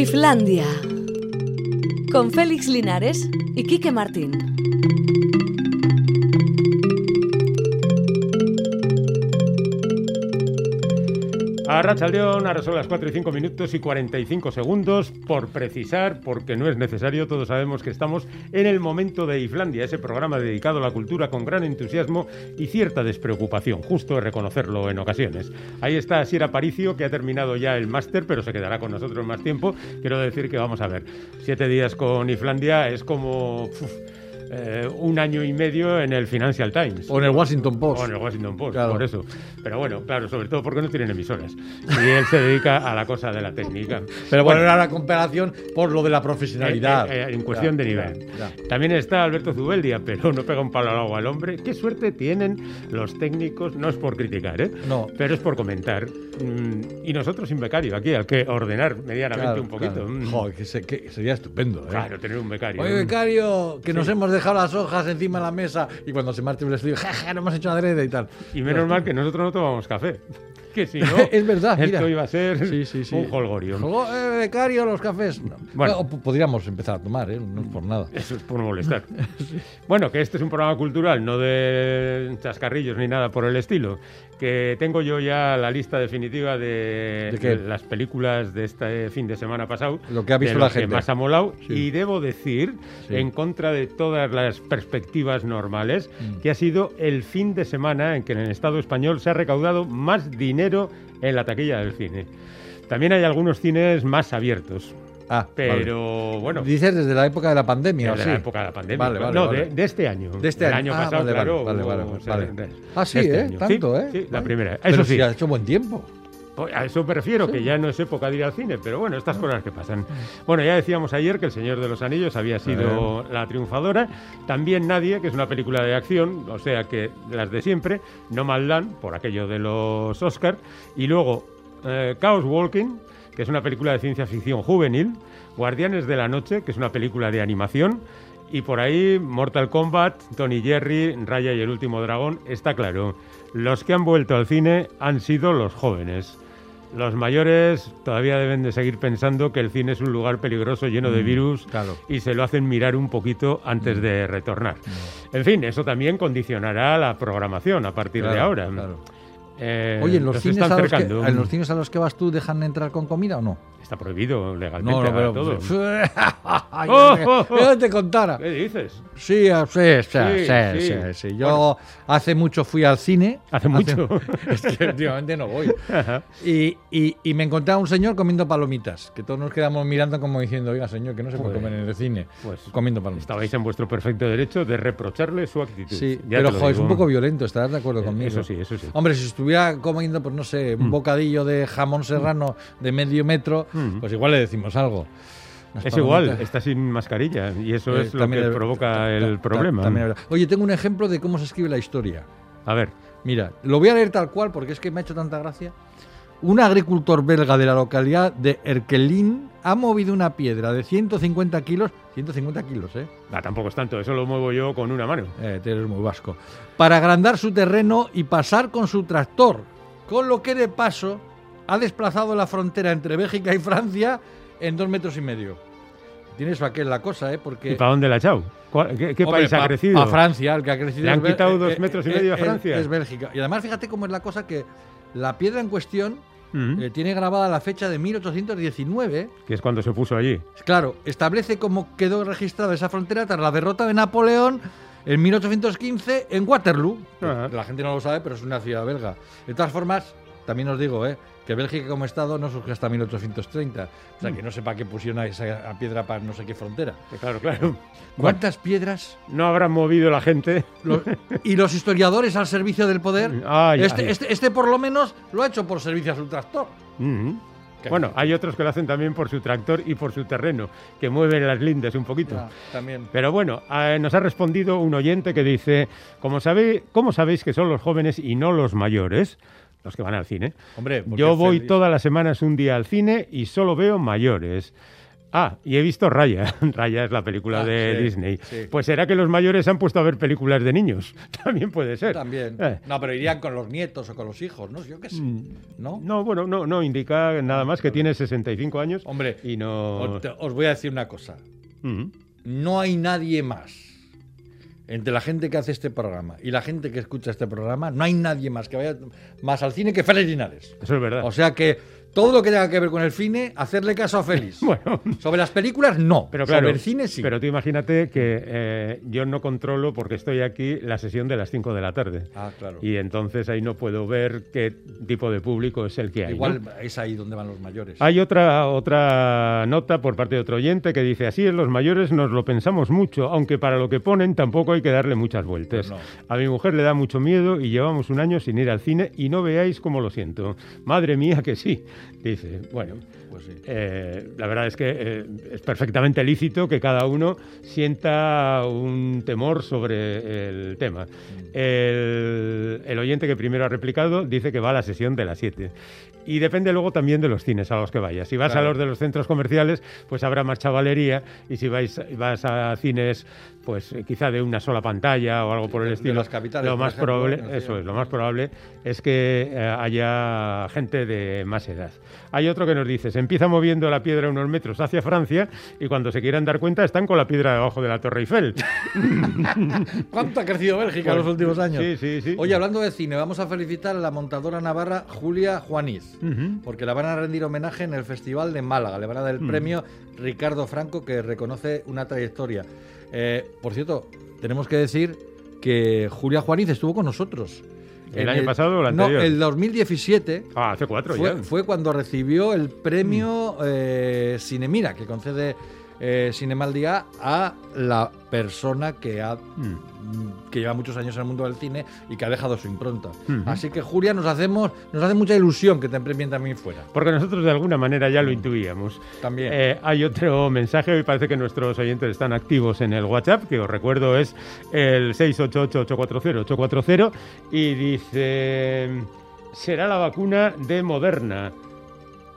Islandia. Con Félix Linares y Quique Martín. A Racha León, ahora son las 4 y 5 minutos y 45 segundos, por precisar, porque no es necesario, todos sabemos que estamos en el momento de Islandia, ese programa dedicado a la cultura con gran entusiasmo y cierta despreocupación, justo reconocerlo en ocasiones. Ahí está Sierra Paricio, que ha terminado ya el máster, pero se quedará con nosotros más tiempo. Quiero decir que vamos a ver, siete días con Islandia es como... eh, un año y medio en el Financial Times. O en el Washington Post. O en el Washington Post, Claro. por eso. Pero bueno, claro, sobre todo porque no tienen emisoras. Y él se dedica a la cosa de la técnica. Pero bueno, era la comparación por lo de la profesionalidad. Eh, eh, en cuestión Ya, de ya, nivel. ya. También está Alberto Zubeldia, pero no pega un palo al agua al hombre. Qué suerte tienen los técnicos, no es por criticar, ¿eh? No. pero es por comentar. Mm, y nosotros sin becario aquí, al que ordenar medianamente Claro, un poquito. claro. Mm, Joder, que, se- que sería estupendo. ¿eh? Claro, tener un becario. Oye, becario, que nos hemos dejado las hojas encima de la mesa y cuando se marcha el estudio, jaja, no hemos hecho adrede y tal. Y menos mal que nosotros no tomamos café. Que si no, Es verdad, esto mira. iba a ser Sí, sí, sí. un holgorio. Jogo- eh, becario, los cafés. No. Bueno. Podríamos empezar a tomar, ¿eh? No es por nada. Eso es por molestar. Bueno, que este es un programa cultural, no de chascarrillos ni nada por el estilo. Que tengo yo ya la lista definitiva de, las películas de este fin de semana pasado. Lo que ha visto la lo que gente. más ha molado. Y debo decir, en contra de todas las perspectivas normales, Mm. que ha sido el fin de semana en que en el Estado español se ha recaudado más dinero en la taquilla del cine. También hay algunos cines más abiertos. Ah, vale. Pero bueno, Dices desde la época de la pandemia, de ¿o la sí? época de la pandemia. Vale, vale, no, vale. De, de este año. De este año. año Ah, pasado, vale, vale, claro. vale, hubo- vale, o sea, vale. de- Ah, sí, este ¿eh? año. Tanto, Sí, ¿eh? Sí, la Vale. primera. Eso Pero sí. si ha hecho buen tiempo. Pues A eso me refiero, que ya no es época de ir al cine, pero bueno, estas cosas que pasan. Bueno, ya decíamos ayer que El Señor de los Anillos había sido la triunfadora. También Nadie, que es una película de acción, o sea que las de siempre, No Land, por aquello de los Oscars. Y luego eh, Chaos Walking, que es una película de ciencia ficción juvenil. Guardianes de la Noche, que es una película de animación. Y por ahí Mortal Kombat, Tony Jerry, Raya y el último dragón, está claro. Los que han vuelto al cine han sido los jóvenes. Los mayores todavía deben de seguir pensando que el cine es un lugar peligroso lleno de virus Mm, claro. y se lo hacen mirar un poquito antes de retornar. En fin, eso también condicionará la programación a partir de ahora. claro. Eh, Oye, ¿en los, cines a los, que. ¿en los cines a los que vas tú dejan entrar con comida o no? Está prohibido legalmente No, no, ahora pero. todo. Ay, Oh, oh, oh. te contara. ¿Qué dices? Sí, ah, sí, sí, Sí, sí, sí. sí, sí. Yo hace mucho fui al cine. Hace mucho. es que últimamente no voy. Y, y- y me encontré a un señor comiendo palomitas, que todos nos quedamos mirando como diciendo, oiga, señor, que no se puede Joder. comer en el cine. Pues comiendo palomitas. Estabais en vuestro perfecto derecho de reprocharle su actitud. Sí, Ya pero joder, es un poco violento, estarás de acuerdo Eh, conmigo. Eso sí, eso sí. Hombre, si estuviera comiendo, pues no sé, un bocadillo de jamón serrano de medio metro, Mm. pues igual le decimos algo. Las Es igual, está sin mascarilla y eso Eh, es lo que provoca el problema. también. Oye, tengo un ejemplo de cómo se escribe la historia. A ver, Mira, lo voy a leer tal cual porque es que me ha hecho tanta gracia. Un agricultor belga de la localidad de Erkelin ha movido una piedra de 150 kilos, 150 kilos, ¿eh? ah, tampoco es tanto, eso lo muevo yo con una mano. Eh, eres muy vasco. Para agrandar su terreno y pasar con su tractor, con lo que de paso ha desplazado la frontera entre Bélgica y Francia en dos metros y medio. Tienes es la cosa, ¿eh? Porque... ¿Y para dónde la ha echado? ¿Cuál- ¿Qué, qué Hombre, país ha pa- crecido? pa Francia, el que ha crecido. ¿Le han es quitado eh, dos eh, metros y eh, medio a Francia? Es Bélgica. Y además, fíjate cómo es la cosa que la piedra en cuestión eh, tiene grabada la fecha de 1819. que es cuando se puso allí. Claro, establece cómo quedó registrada esa frontera tras la derrota de Napoleón en 1815 en Waterloo. La gente no lo sabe, pero es una ciudad belga. De todas formas, también os digo, ¿eh? Que Bélgica como Estado no surgió hasta 1830. O sea, que no sé para qué pusieron a esa a piedra para no sé qué frontera. Que claro, claro. ¿Cuántas piedras No habrán movido la gente. Y los historiadores al servicio del poder. Ay, este, ay. Este, este por lo menos lo ha hecho por servicio a su tractor. Mm. Qué Bueno, hay otros que lo hacen también por su tractor y por su terreno, que mueven las lindes un poquito. Ya, también. Pero bueno, eh, nos ha respondido un oyente que dice, ¿cómo, sabe, ¿cómo sabéis que son los jóvenes y no los mayores? Los que van al cine. Hombre, Yo voy feliz- todas las semanas un día al cine y solo veo mayores. Ah, y he visto Raya. Raya es la película Ah, de sí, Disney. sí. Pues será que los mayores se han puesto a ver películas de niños. También puede ser. También. Eh. No, pero irían con los nietos o con los hijos, ¿no? Yo qué sé. ¿No? No, bueno, no, no indica nada más que tiene 65 años. Hombre, y no. Os, voy a decir una cosa. Mm. No hay nadie más. Entre la gente que hace este programa y la gente que escucha este programa, no hay nadie más que vaya más al cine que Félix Linares. Eso es verdad. O sea que todo lo que tenga que ver con el cine, hacerle caso a Félix. Bueno. Sobre las películas, no. Pero claro, Sobre el cine, sí. Pero tú imagínate que eh, yo no controlo, porque estoy aquí, la sesión de las 5 de la tarde. Ah, claro. Y entonces ahí no puedo ver qué tipo de público es el que hay. Igual ¿no? es ahí donde van los mayores. Hay otra, otra nota por parte de otro oyente que dice, así es, los mayores nos lo pensamos mucho, aunque para lo que ponen tampoco hay que darle muchas vueltas. Pues A mi mujer le da mucho miedo y llevamos un año sin ir al cine y no veáis cómo lo siento. Madre mía que sí, dice. Bueno, Pues sí. eh, la verdad es que eh, es perfectamente lícito que cada uno sienta un temor sobre el tema. El, el oyente que primero ha replicado dice que va a la sesión de las 7. Y depende luego también de los cines a los que vayas. Si vas Claro. a los de los centros comerciales, pues habrá más chavalería. Y si vais, vas a cines, pues eh, quizá de una sola pantalla o algo por el de- de estilo, las capitales, lo más ejemplo, probable, ¿no? Eso es, lo más probable es que eh, haya gente de más edad. Hay otro que nos dice, se empieza moviendo la piedra unos metros hacia Francia y cuando se quieran dar cuenta están con la piedra debajo de la Torre Eiffel. ¿Cuánto ha crecido Bélgica en Pues, los últimos años? sí, sí, sí. Oye, hablando de cine, vamos a felicitar a la montadora navarra Julia Juaniz, porque la van a rendir homenaje en el Festival de Málaga. Le van a dar el Mm. premio Ricardo Franco, que reconoce una trayectoria. Eh, por cierto, tenemos que decir que Julia Juaniz estuvo con nosotros. ¿El En año pasado o el anterior? No, el 2017. Ah, hace cuatro Fue, ya. Mm. fue cuando recibió el premio eh, Cinemira, que concede eh, Cinemaldía a la persona que ha Mm. que lleva muchos años en el mundo del cine y que ha dejado su impronta. Ujú. Así que Julia nos hacemos nos hace mucha ilusión que te premien también fuera. Porque nosotros de alguna manera ya lo intuíamos. También. Eh, hay otro mensaje, hoy parece que nuestros oyentes están activos en el WhatsApp, que os recuerdo es el 688-840-840, y dice, será la vacuna de Moderna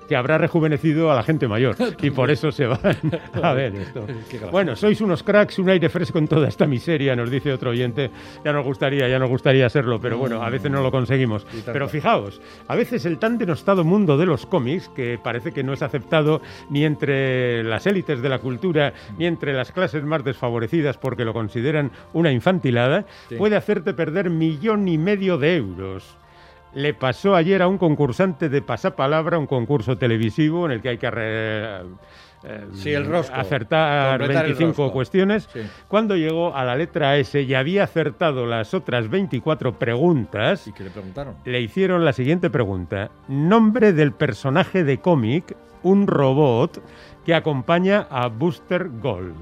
que habrá rejuvenecido a la gente mayor y por eso se van a ver esto. Bueno, sois unos cracks, un aire fresco en toda esta miseria, nos dice otro oyente. Ya nos gustaría, ya nos gustaría serlo, pero bueno, a veces no lo conseguimos. Pero fijaos, a veces el tan denostado mundo de los cómics, que parece que no es aceptado ni entre las élites de la cultura, ni entre las clases más desfavorecidas porque lo consideran una infantilada, Sí. puede hacerte perder millón y medio de euros. Le pasó ayer a un concursante de pasapalabra, un concurso televisivo en el que hay que re- eh, Sí, el rosco. acertar Completar el 25 rosco. cuestiones. Sí. Cuando llegó a la letra S y había acertado las otras 24 preguntas, ¿Y qué le preguntaron? le hicieron la siguiente pregunta. Nombre del personaje de cómic, un robot que acompaña a Booster Gold.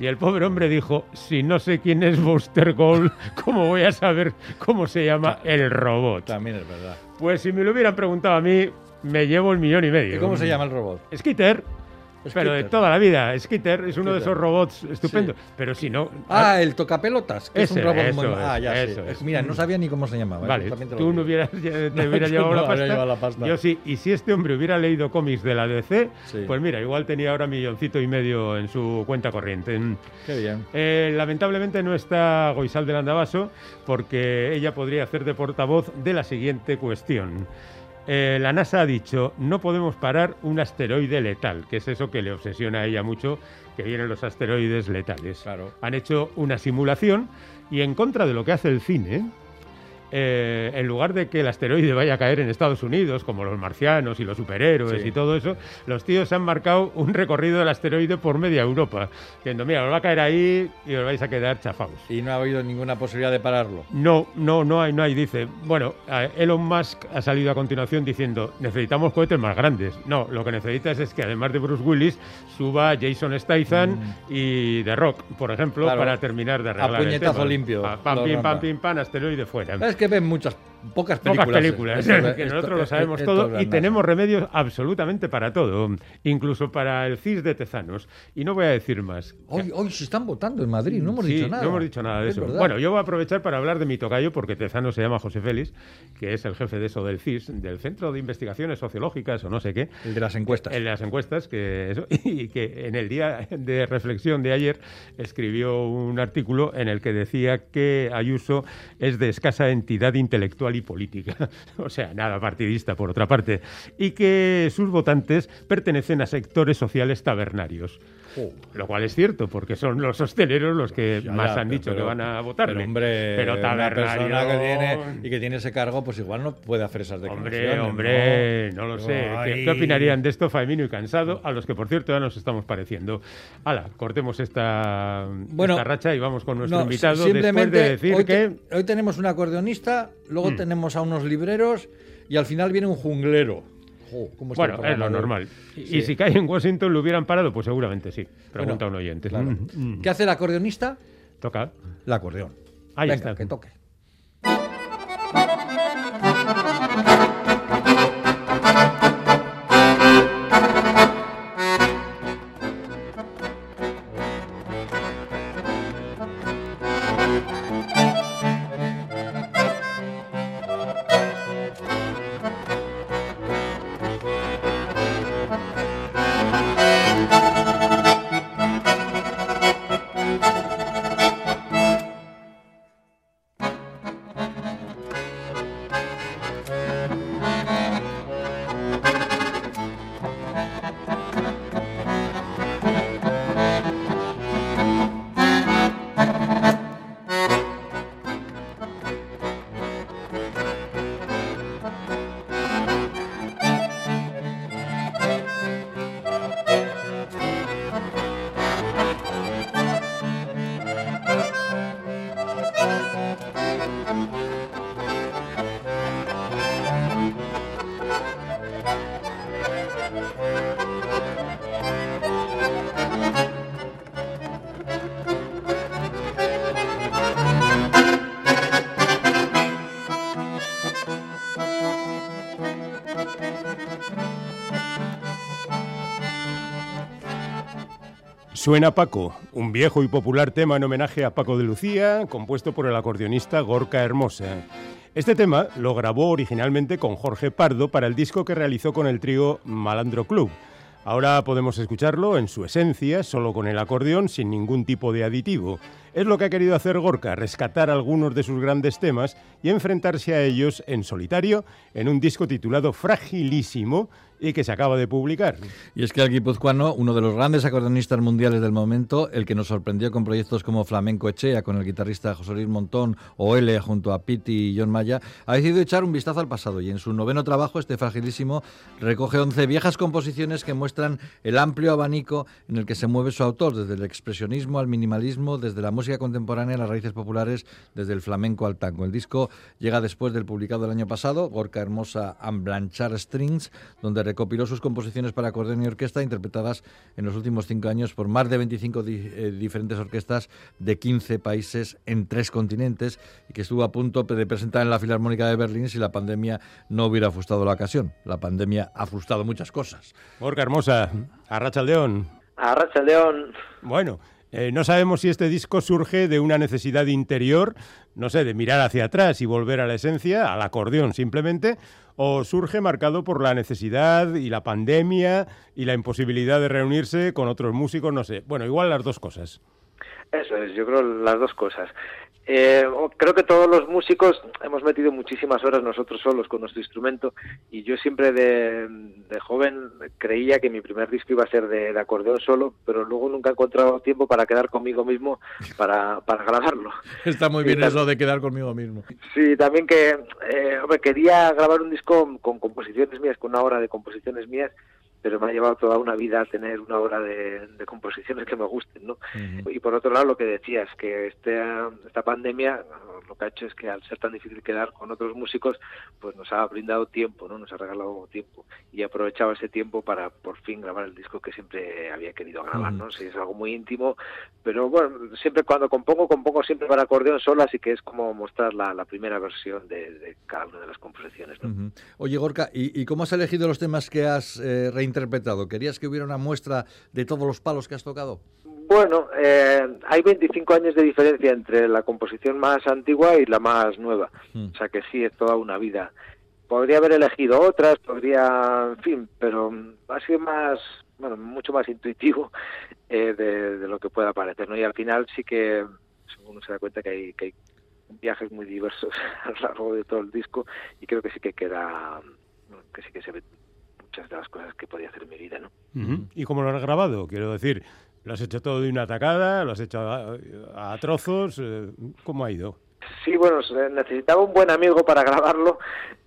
Y el pobre hombre dijo, si no sé quién es Booster Gold, ¿cómo voy a saber cómo se llama el robot? También es verdad. Pues si me lo hubieran preguntado a mí, me llevo el millón y medio. ¿Y cómo se llama el robot? Skitter. Pero de toda la vida. Skitter es uno de esos robots estupendos. Pero si no... Ah, el tocapelotas, que Ese, es un robot eso muy... es, Ah, ya eso sé. es. Mira, no sabía ni cómo se llamaba. Vale, te lo tú no hubieras, te No, llevado, no la pasta. llevado la pasta. Yo sí. Y si este hombre hubiera leído cómics de la DC, Sí. pues mira, igual tenía ahora milloncito y medio en su cuenta corriente. Mm. Qué bien. Eh, lamentablemente no está Goisal del Andabaso porque ella podría hacer de portavoz de la siguiente cuestión. Eh, la NASA ha dicho, no podemos parar un asteroide letal, que es eso que le obsesiona a ella mucho, que vienen los asteroides letales. Claro. Han hecho una simulación y en contra de lo que hace el cine, eh, en lugar de que el asteroide vaya a caer en Estados Unidos, como los marcianos y los superhéroes Sí. y todo eso, los tíos han marcado un recorrido del asteroide por media Europa, diciendo, mira, os va a caer ahí y os vais a quedar chafados. Y no ha habido ninguna posibilidad de pararlo. No, no, no hay, no hay, dice. Bueno, Elon Musk ha salido a continuación diciendo, necesitamos cohetes más grandes. No, lo que necesitas es que además de Bruce Willis, suba Jason Statham y The Rock, por ejemplo, Mm. Claro. para terminar de arreglar el puñetazo tema. limpio, A pam, pim, pam, pim, pam, asteroide fuera. Es que ven muchas pocas películas. Pocas películas, Esto- que esto- nosotros lo sabemos todo y tenemos remedios absolutamente para todo, incluso para el CIS de Tezanos. Y no voy a decir más. Hoy, hoy se están votando en Madrid, no hemos Sí, dicho nada. No hemos dicho nada de Es eso. verdad. Bueno, yo voy a aprovechar para hablar de mi tocayo, porque Tezano se llama José Félix, que es el jefe de eso del CIS, del Centro de Investigaciones Sociológicas o no sé qué. El de las encuestas. En las encuestas, que eso, y que en el día de reflexión de ayer escribió un artículo en el que decía que Ayuso es de escasa entidad intelectual y política, o sea, nada partidista por otra parte, y que sus votantes pertenecen a sectores sociales tabernarios. Jo. Lo cual es cierto, porque son los hosteleros los que Ya, más ya, han pero- dicho que van a votarle. Pero, hombre, pero una persona que tiene, y que tiene ese cargo, pues igual no puede hacer esas declaraciones. Hombre, hombre, no, lo No, sé. ¿Qué, qué opinarían de esto Faimino y Cansado? A los que, por cierto, ya nos estamos pareciendo. Hala, cortemos esta, Bueno, esta racha y vamos con nuestro No, invitado simplemente después de decir hoy, que... te- hoy tenemos un acordeonista, luego Mm. Tenemos a unos libreros y al final viene un junglero. Jo, ¿cómo está el Bueno, es lo normal. Y, Sí. y si cae en Washington, ¿lo hubieran parado? Pues seguramente sí. Pregunta Bueno, un oyente. claro. Mm, mm. ¿Qué hace el acordeonista? Toca. El acordeón. Ahí Venga, está. que toque. Suena Paco, un viejo y popular tema en homenaje a Paco de Lucía, compuesto por el acordeonista Gorka Hermosa. Este tema lo grabó originalmente con Jorge Pardo para el disco que realizó con el trío Malandro Club. Ahora podemos escucharlo en su esencia, solo con el acordeón, sin ningún tipo de aditivo. Es lo que ha querido hacer Gorka, rescatar algunos de sus grandes temas y enfrentarse a ellos en solitario en un disco titulado Fragilísimo y que se acaba de publicar. Y es que el guipuzcoano, uno de los grandes acordeonistas mundiales del momento, el que nos sorprendió con proyectos como Flamenco Echea, con el guitarrista José Luis Montón, o L junto a Piti y John Maya, ha decidido echar un vistazo al pasado y en su noveno trabajo, este fragilísimo, recoge 11 viejas composiciones que muestran el amplio abanico en el que se mueve su autor, desde el expresionismo al minimalismo, desde la música contemporánea a las raíces populares, desde el flamenco al tango. El disco llega después del publicado el año pasado, Gorka Hermosa and Blanchard Strings, donde recopiló sus composiciones para acordeón y orquesta interpretadas en los últimos cinco años por más de 25 di- eh, diferentes orquestas de 15 países en tres continentes y que estuvo a punto de presentar en la Filarmónica de Berlín si la pandemia no hubiera frustrado la ocasión. La pandemia ha frustrado muchas cosas. Gorka Hermosa, Arrachaldeón. Arracha León. Bueno, eh, no sabemos si este disco surge de una necesidad interior, no sé, de mirar hacia atrás y volver a la esencia, al acordeón simplemente, o surge marcado por la necesidad y la pandemia y la imposibilidad de reunirse con otros músicos, no sé. Bueno, igual las dos cosas. Eso es, yo creo las dos cosas. Eh, creo que todos los músicos hemos metido muchísimas horas nosotros solos con nuestro instrumento y yo siempre de, de joven creía que mi primer disco iba a ser de, de acordeón solo, pero luego nunca he encontrado tiempo para quedar conmigo mismo para, para grabarlo. Está muy bien eso de quedar conmigo mismo. Sí, también que eh, hombre, quería grabar un disco con composiciones mías, con una hora de composiciones mías, pero me ha llevado toda una vida a tener una hora de, composiciones que me gusten, ¿no? Y por otro lado, lo que decías, que este, esta pandemia lo que ha hecho es que al ser tan difícil quedar con otros músicos, pues nos ha brindado tiempo, ¿no? Nos ha regalado tiempo y he aprovechado ese tiempo para por fin grabar el disco que siempre había querido grabar, ¿no? Sí, es algo muy íntimo, pero bueno, siempre cuando compongo, compongo siempre para acordeón solo, así que es como mostrar la, primera versión de, cada una de las composiciones, Oye, Gorka, ¿y, cómo has elegido los temas que has eh, reinterpretado? ¿Querías que hubiera una muestra de todos los palos que has tocado? Bueno, eh, hay 25 años de diferencia entre la composición más antigua y la más nueva. Hmm. O sea que sí, es toda una vida. Podría haber elegido otras, podría, en fin, pero ha sido más, bueno, mucho más intuitivo eh, de, lo que pueda parecer, ¿no? Y al final sí que uno se da cuenta que hay, que hay viajes muy diversos a lo largo de todo el disco y creo que sí que queda, que sí que se ve muchas de las cosas que podía hacer en mi vida, ¿no? ¿Y cómo lo has grabado? Quiero decir, ¿Lo has hecho todo de una atacada? ¿Lo has hecho a, trozos? Eh, ¿Cómo ha ido? Sí, bueno, necesitaba un buen amigo para grabarlo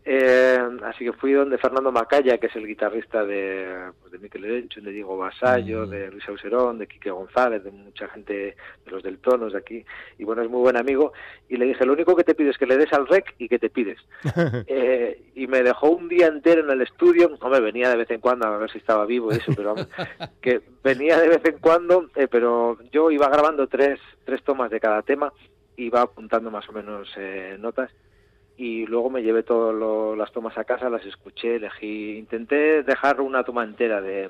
eh, así que fui donde Fernando Macaya, que es el guitarrista de, pues, de Miquel Erencho, de Diego Basallo, mm. de Luis Auserón, de Quique González, de mucha gente de los del Tonos de aquí. Y bueno, es muy buen amigo. Y le dije, lo único que te pido es que le des al rec y que te pides. eh, y me dejó un día entero en el estudio. Hombre, venía de vez en cuando a ver si estaba vivo y eso, pero que venía de vez en cuando, eh, pero yo iba grabando tres, tres tomas de cada tema, iba apuntando más o menos eh, notas y luego me llevé todas las tomas a casa, las escuché, elegí, intenté dejar una toma entera de,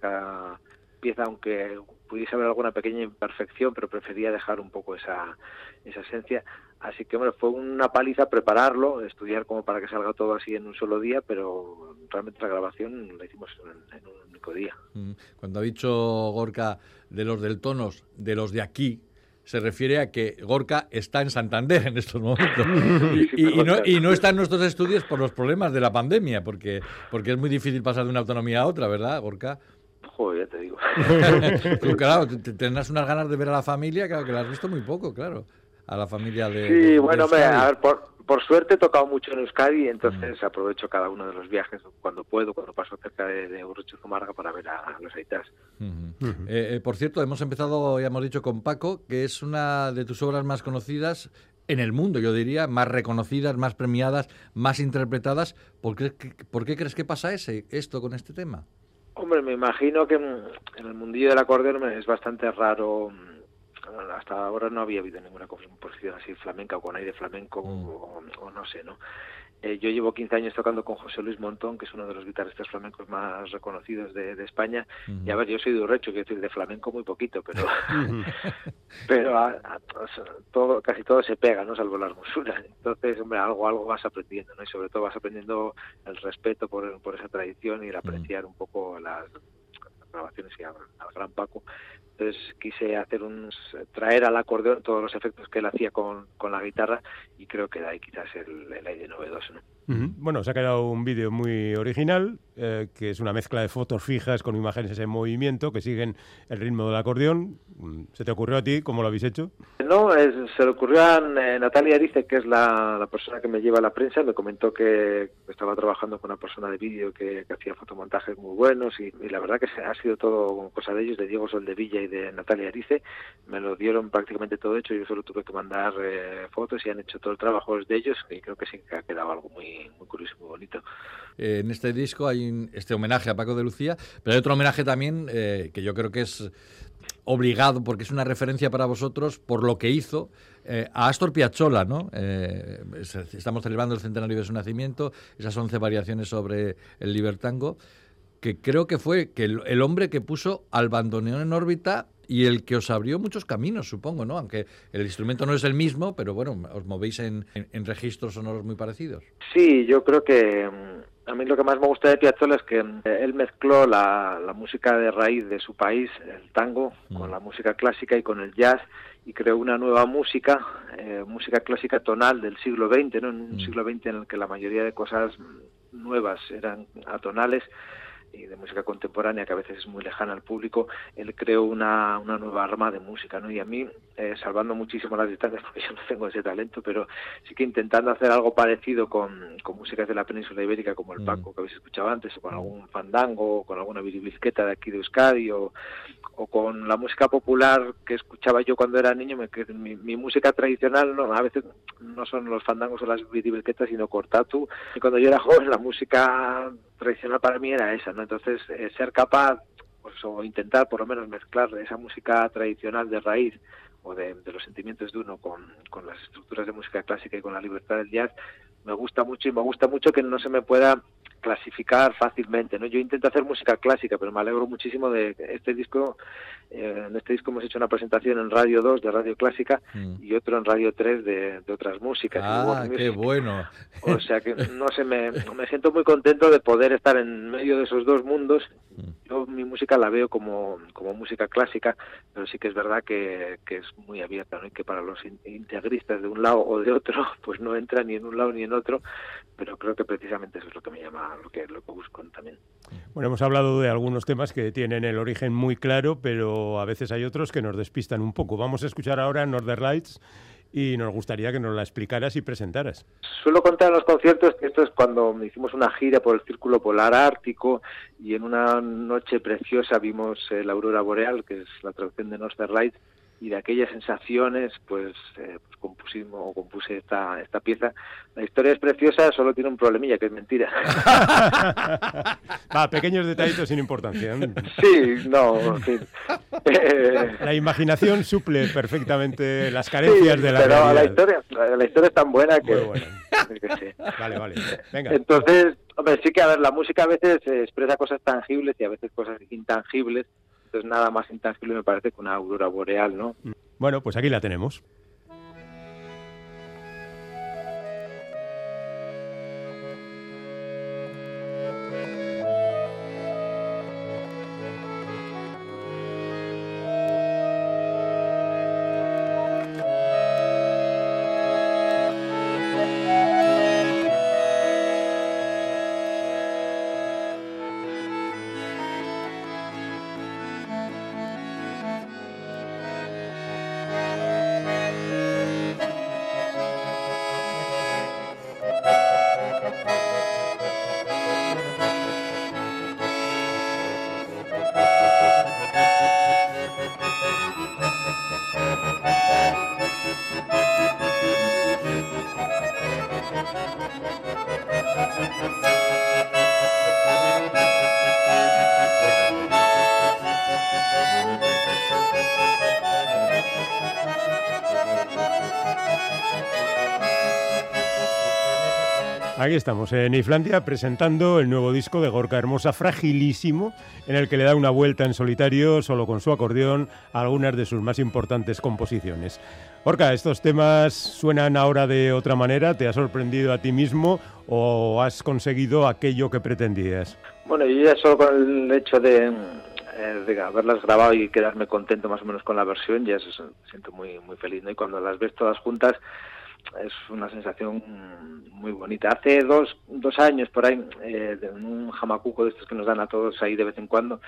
cada pieza, aunque pudiese haber alguna pequeña imperfección, pero prefería dejar un poco esa, esa esencia. Así que bueno, fue una paliza prepararlo, estudiar como para que salga todo así en un solo día, pero realmente la grabación la hicimos en, en un único día. Mm. Cuando ha dicho Gorka de los del tonos, de los de aquí, se refiere a que Gorka está en Santander en estos momentos y, no, está en nuestros estudios por los problemas de la pandemia, porque, porque es muy difícil pasar de una autonomía a otra, ¿verdad, Gorka? Joder, ya te digo. claro, tendrás unas ganas de ver a la familia, claro, que la has visto muy poco, claro, a la familia de... Sí, bueno, a ver, por, por suerte he tocado mucho en Euskadi, entonces aprovecho cada uno de los viajes cuando puedo, cuando paso cerca de, de Zumarga para ver a, los aitas. Eh, eh, por cierto, hemos empezado, ya hemos dicho, con Paco, que es una de tus obras más conocidas en el mundo, yo diría, más reconocidas, más premiadas, más interpretadas. ¿Por qué, por qué crees que pasa ese, esto con este tema? Hombre, me imagino que en el mundillo del acordeón es bastante raro hasta ahora no había habido ninguna composición así flamenca o con aire flamenco mm. o, no sé, ¿no? Eh, yo llevo 15 años tocando con José Luis Montón, que es uno de los guitarristas flamencos más reconocidos de, España. Y a ver, yo soy de Urrecho, quiero decir, de flamenco muy poquito, pero pero todo, casi todo se pega, ¿no? Salvo la hermosura. Entonces, hombre, algo, algo vas aprendiendo, ¿no? Y sobre todo vas aprendiendo el respeto por, por esa tradición y el apreciar un poco las, grabaciones y al gran Paco entonces quise hacer un traer al acordeón todos los efectos que él hacía con, con la guitarra y creo que de ahí quizás el, el aire novedoso. ¿no? Bueno, se ha quedado un vídeo muy original, eh, que es una mezcla de fotos fijas con imágenes en movimiento que siguen el ritmo del acordeón. Mm, ¿Se te ocurrió a ti? ¿Cómo lo habéis hecho? No, se le ocurrió a eh, Natalia Arice, que es la, persona que me lleva a la prensa. Me comentó que estaba trabajando con una persona de vídeo que, hacía fotomontajes muy buenos y, la verdad que ha sido todo cosa de ellos, de Diego Soldevilla y de Natalia Arice. Me lo dieron prácticamente todo hecho. Yo solo tuve que mandar eh, fotos y han hecho todo el trabajo de ellos y creo que sí que ha quedado algo muy muy, curioso, muy bonito. Eh, en este disco hay este homenaje a Paco de Lucía, pero hay otro homenaje también eh, que yo creo que es obligado, porque es una referencia para vosotros por lo que hizo eh, a Astor Piazzolla, ¿no? estamos celebrando el centenario de su nacimiento, esas 11 variaciones sobre el libertango, que creo que fue que el hombre que puso al bandoneón en órbita y el que os abrió muchos caminos, supongo, ¿no? Aunque el instrumento no es el mismo, pero bueno, os movéis en, registros sonoros muy parecidos. Sí, yo creo que mm, a mí lo que más me gusta de Piazzolla es que mm, él mezcló la, música de raíz de su país, el tango, con mm. la música clásica y con el jazz y creó una nueva música, eh, música clásica tonal del siglo XX, ¿no? En un siglo XX en el que la mayoría de cosas nuevas eran atonales y de música contemporánea que a veces es muy lejana al público, él creó una, una nueva arma de música, ¿no? Y a mí, eh, salvando muchísimo las distancias, porque yo no tengo ese talento, pero sí que intentando hacer algo parecido con, con músicas de la península ibérica, como el Mm. Paco que habéis escuchado antes, o con algún fandango, o con alguna biribisqueta de aquí de Euskadi, o, o con la música popular que escuchaba yo cuando era niño, me, que mi, música tradicional no, a veces no son los fandangos o las biribisquetas, sino cortatu, y cuando yo era joven la música tradicional para mí era esa, ¿no? Entonces, eh, ser capaz, pues, o intentar por lo menos mezclar esa música tradicional de raíz o de, de los sentimientos de uno con, con las estructuras de música clásica y con la libertad del jazz, me gusta mucho y me gusta mucho que no se me pueda clasificar fácilmente, ¿no? Yo intento hacer música clásica, pero me alegro muchísimo de este disco, eh, en este disco hemos hecho una presentación en Radio 2 de Radio Clásica Mm. y otro en Radio 3 de, de otras músicas. Ah, qué bueno. O sea que no sé, me, me siento muy contento de poder estar en medio de esos dos mundos. Yo mi música la veo como, como música clásica, pero sí que es verdad que, que es muy abierta, ¿no? Y que para los in- integristas de un lado o de otro, pues no entra ni en un lado ni en otro, pero creo que precisamente eso es lo que me llama, lo que, lo que busco también. Bueno, hemos hablado de algunos temas que tienen el origen muy claro, pero a veces hay otros que nos despistan un poco. Vamos a escuchar ahora Northern Lights y nos gustaría que nos la explicaras y presentaras. Suelo contar en los conciertos que esto es cuando hicimos una gira por el Círculo Polar Ártico y en una noche preciosa vimos eh, la aurora boreal, que es la traducción de Northern Lights, y de aquellas sensaciones pues, eh, pues compusimos o compuse esta, esta pieza. La historia es preciosa, solo tiene un problemilla, que es mentira. Pequeños detallitos sin importancia. ¿eh? sí, no, en fin. La imaginación suple perfectamente las carencias sí, de la pero la historia, la, la historia es tan buena que... Muy buena. que sí. Vale, vale. Venga. Entonces, hombre, sí que, a ver, la música a veces expresa cosas tangibles y a veces cosas intangibles. Entonces, nada más intangible me parece que una aurora boreal, ¿no? Bueno, pues aquí la tenemos. Aquí estamos, en Islandia, presentando el nuevo disco de Gorka Hermosa, Fragilísimo, en el que le da una vuelta en solitario, solo con su acordeón, a algunas de sus más importantes composiciones. Gorka, ¿estos temas suenan ahora de otra manera? ¿Te ha sorprendido a ti mismo o has conseguido aquello que pretendías? Bueno, yo ya solo con el hecho de, eh, de haberlas grabado y quedarme contento más o menos con la versión, ya eso, siento muy, muy feliz, ¿no? Y cuando las ves todas juntas, es una sensación muy bonita. Hace dos, dos años por ahí, eh, en un jamacuco de estos que nos dan a todos ahí de vez en cuando,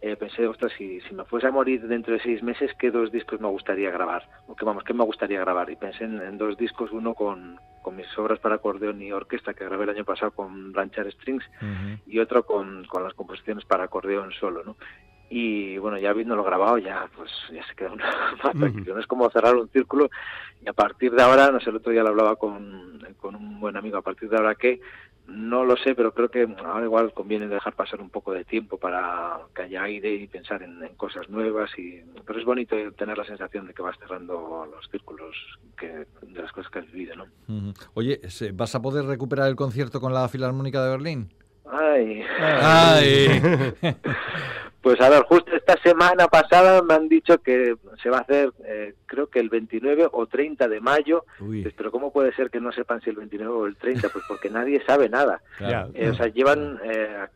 eh, pensé, ostras, si, si me fuese a morir dentro de seis meses, ¿qué dos discos me gustaría grabar? O que vamos, ¿qué me gustaría grabar? Y pensé en, en dos discos, uno con, con mis obras para acordeón y orquesta que grabé el año pasado con Blanchard Strings y otro con, con las composiciones para acordeón solo, ¿no? Y bueno, ya habiéndolo grabado, ya pues ya se queda una más tranquilo. No es como cerrar un círculo y a partir de ahora, no sé, el otro día lo hablaba con, con un buen amigo, a partir de ahora que no lo sé, pero creo que ahora igual conviene dejar pasar un poco de tiempo para que haya aire y pensar en, en cosas nuevas. y Pero es bonito tener la sensación de que vas cerrando los círculos que, de las cosas que has vivido, ¿no? Oye, ¿se- ¿vas a poder recuperar el concierto con la Filarmónica de Berlín? Ay. ¡Ay! Pues a ver, justo esta semana pasada me han dicho que se va a hacer, eh, creo que el 29 o 30 de mayo. Uy, Pues, Pero ¿cómo puede ser que no sepan si el 29 o el 30? Pues porque nadie sabe nada. claro. Eh, o sea, llevan eh,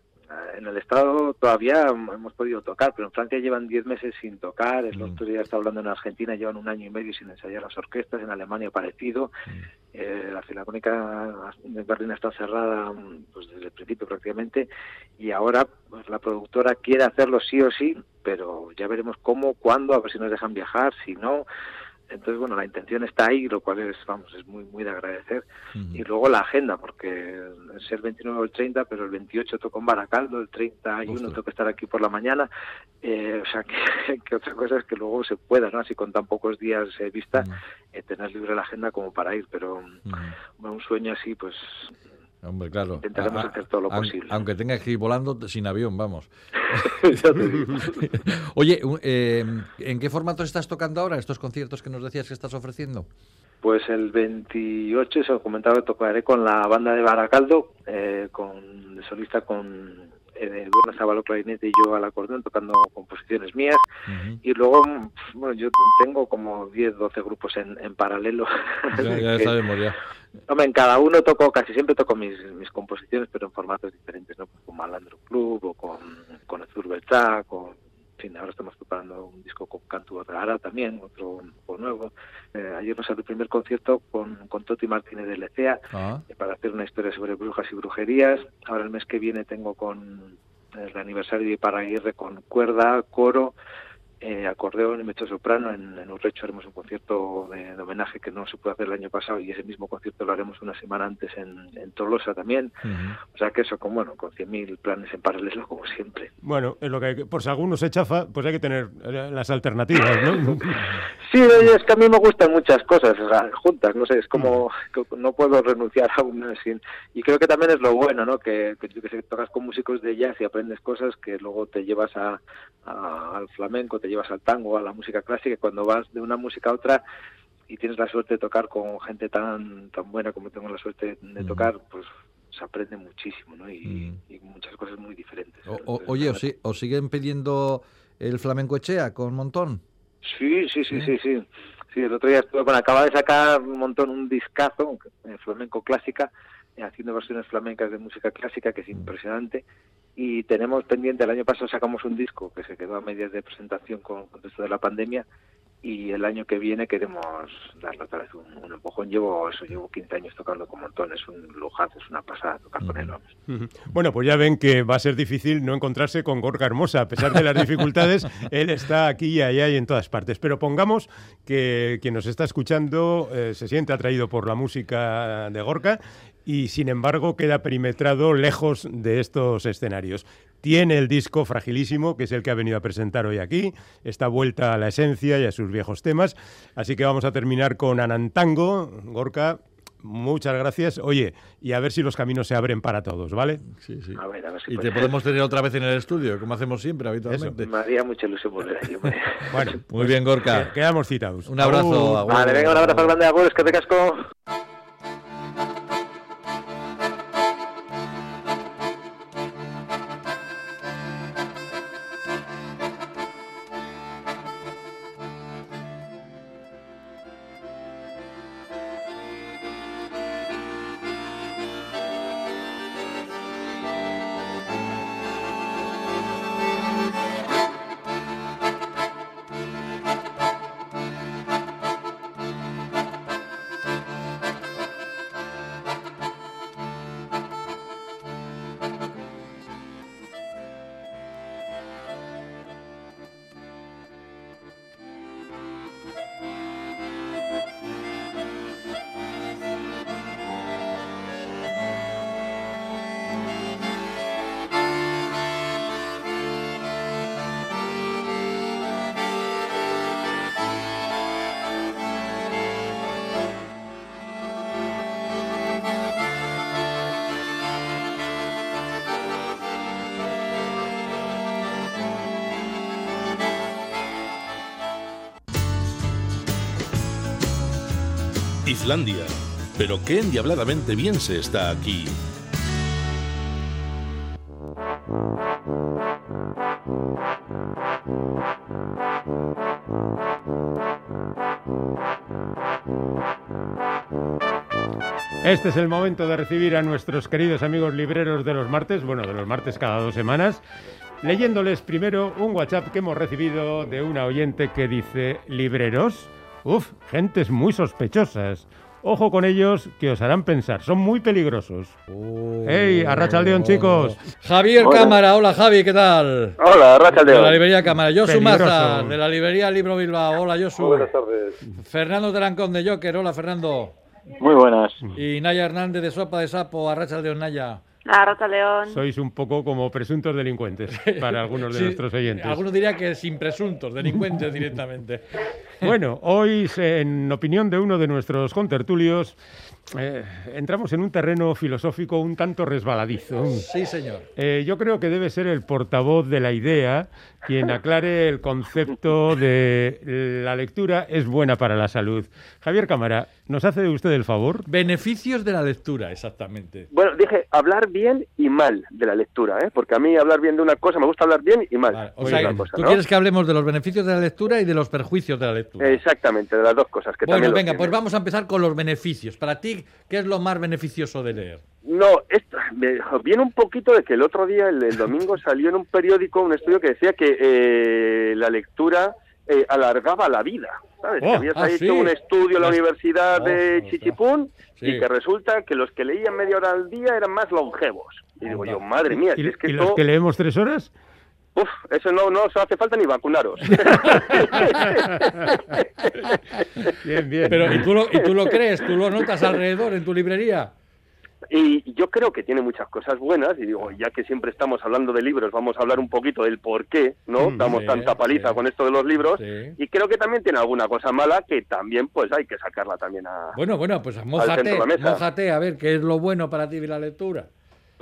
en el Estado todavía hemos podido tocar, pero en Francia llevan 10 meses sin tocar, el otro día está hablando en Argentina, llevan un año y medio sin ensayar las orquestas, en Alemania parecido, eh, la Filarmónica de Berlín está cerrada pues, desde el principio prácticamente, y ahora pues, la productora quiere hacerlo sí o sí, pero ya veremos cómo, cuándo, a ver si nos dejan viajar, si no, entonces, bueno, la intención está ahí, lo cual es, vamos, es muy, muy de agradecer. Y luego la agenda, porque es el 29 o el 30, pero el 28 toco en Baracaldo, el 31 tengo que estar aquí por la mañana. Eh, o sea, que, otra cosa es que luego se pueda, ¿no? Así con tan pocos días eh, vista, eh, tener libre la agenda como para ir, pero un sueño así, pues Hombre, claro. Intentaremos hacer todo lo posible. Aunque tengas que ir volando sin avión, vamos. Oye, eh, ¿en qué formato estás tocando ahora estos conciertos que nos decías que estás ofreciendo? Pues el 28, se os comentaba tocaré con la banda de Baracaldo, eh, con de solista con eh, Sábalo clarinete y yo al acordeón tocando composiciones mías. Y luego bueno yo tengo como 10 12 grupos en, en paralelo. Ya, sabemos ya. Hombre, en cada uno toco casi siempre toco mis, mis composiciones pero en formatos diferentes no pues con Malandro Club o con con el con fin, ahora estamos preparando un disco con Cantu Ara también, otro, nuevo. Eh, ayer nos salió el primer concierto con, con Toti Martínez de Lecea ah. eh, para hacer una historia sobre brujas y brujerías. Ahora el mes que viene tengo con el aniversario de Paraguirre con cuerda, coro, eh, acordeón y mecho soprano. En, en Urrecho haremos un concierto de, homenaje que no se pudo hacer el año pasado y ese mismo concierto lo haremos una semana antes en, Tolosa también. O sea que eso, con, bueno, con 100.000 planes en paralelo como siempre. Bueno, es lo que hay que, por si alguno se chafa, pues hay que tener eh, las alternativas, ¿no? sí, es que a mí me gustan muchas cosas juntas, no sé, es como no puedo renunciar a una sin... Y creo que también es lo bueno, ¿no? Que, que, que tocas con músicos de jazz y aprendes cosas que luego te llevas a, al flamenco, te llevas al tango, a la música clásica, y cuando vas de una música a otra y tienes la suerte de tocar con gente tan tan buena como tengo la suerte de tocar, pues se aprende muchísimo, ¿no? Y, muchas cosas muy diferentes. oye, ¿os, siguen pidiendo el flamenco Echea con Montón? Sí, sí, sí, sí, sí. Sí, el otro día estuve, bueno, acaba de sacar un montón, un discazo, en flamenco clásica, haciendo versiones flamencas de música clásica, que es impresionante y tenemos pendiente, el año pasado sacamos un disco que se quedó a medias de presentación con, con esto de la pandemia y el año que viene queremos darle otra vez un, empujón. Llevo eso, llevo 15 años tocando con Montón, es un lujazo, es una pasada tocar con él. Bueno, pues ya ven que va a ser difícil no encontrarse con Gorka Hermosa, a pesar de las dificultades, él está aquí y allá y en todas partes. Pero pongamos que quien nos está escuchando eh, se siente atraído por la música de Gorka y sin embargo queda perimetrado lejos de estos escenarios. Tiene el disco fragilísimo, que es el que ha venido a presentar hoy aquí, está vuelta a la esencia y a sus viejos temas, así que vamos a terminar con Anantango, Gorka. Muchas gracias. Oye, y a ver si los caminos se abren para todos, ¿vale? Sí, sí. y te podemos tener otra vez en el estudio, como hacemos siempre habitualmente. Me haría mucha ilusión volver allí. bueno, muy bien, Gorka. Quedamos citados. Un abrazo. Vale, venga, un abrazo grande a es que te casco. Pero qué endiabladamente bien se está aquí. Este es el momento de recibir a nuestros queridos amigos libreros de los martes, bueno, de los martes cada dos semanas, leyéndoles primero un WhatsApp que hemos recibido de una oyente que dice, libreros, uf, gentes muy sospechosas. Ojo con ellos que os harán pensar, son muy peligrosos. ¡Ey, arrachaldeón, chicos! Javier Hola. Cámara, hola Javi, ¿qué tal? Hola, Racha De la librería Cámara. Josu. Maza, de la librería Libro Bilbao. Hola, Josu. Buenas tardes. Fernando Terancón de Joker. Hola, Fernando. Muy buenas. Y Naya Hernández de Sopa de Sapo, Arracha de Naya. Arracha León. Sois un poco como presuntos delincuentes para algunos de Sí, nuestros oyentes. Algunos dirían que sin presuntos, delincuentes directamente. Bueno, hoy, en opinión de uno de nuestros contertulios, eh, entramos en un terreno filosófico un tanto resbaladizo. Sí, señor. Eh, yo creo que debe ser el portavoz de la idea quien aclare el concepto de la lectura es buena para la salud. Javier Cámara, ¿nos hace usted el favor? Beneficios de la lectura, exactamente. Bueno, dije hablar bien y mal de la lectura, ¿eh? Porque a mí hablar bien de una cosa, me gusta hablar bien y mal Vale, o sea, cosa, tú ¿no? quieres que hablemos de los beneficios de la lectura y de los perjuicios de la lectura. Exactamente, de las dos cosas. Que Bueno, venga, pues vamos a empezar con los beneficios. Para ti, ¿qué es lo más beneficioso de leer? No, esto me viene un poquito de que el otro día, el, el domingo, salió en un periódico un estudio que decía que eh, la lectura eh, alargaba la vida. ¿Sabes? Oh, que habías ah, hecho sí. un estudio en la Universidad Oh, de ostras. Chichipún Sí. y que resulta que los que leían media hora al día eran más longevos. Y digo yo, madre mía, ¿Y, si es que y esto... los que leemos tres horas? Uf, eso no, no os hace falta ni vacunaros. Bien, bien. Pero, ¿y tú, lo, ¿y tú lo crees? ¿Tú lo notas alrededor en tu librería? Y yo creo que tiene muchas cosas buenas, y digo, ya que siempre estamos hablando de libros, vamos a hablar un poquito del por qué, ¿no? Mm, Damos sí, tanta paliza sí. con esto de los libros, Sí. y creo que también tiene alguna cosa mala que también, pues hay que sacarla también a... Bueno, bueno, pues mójate, mójate a ver qué es lo bueno para ti de la lectura.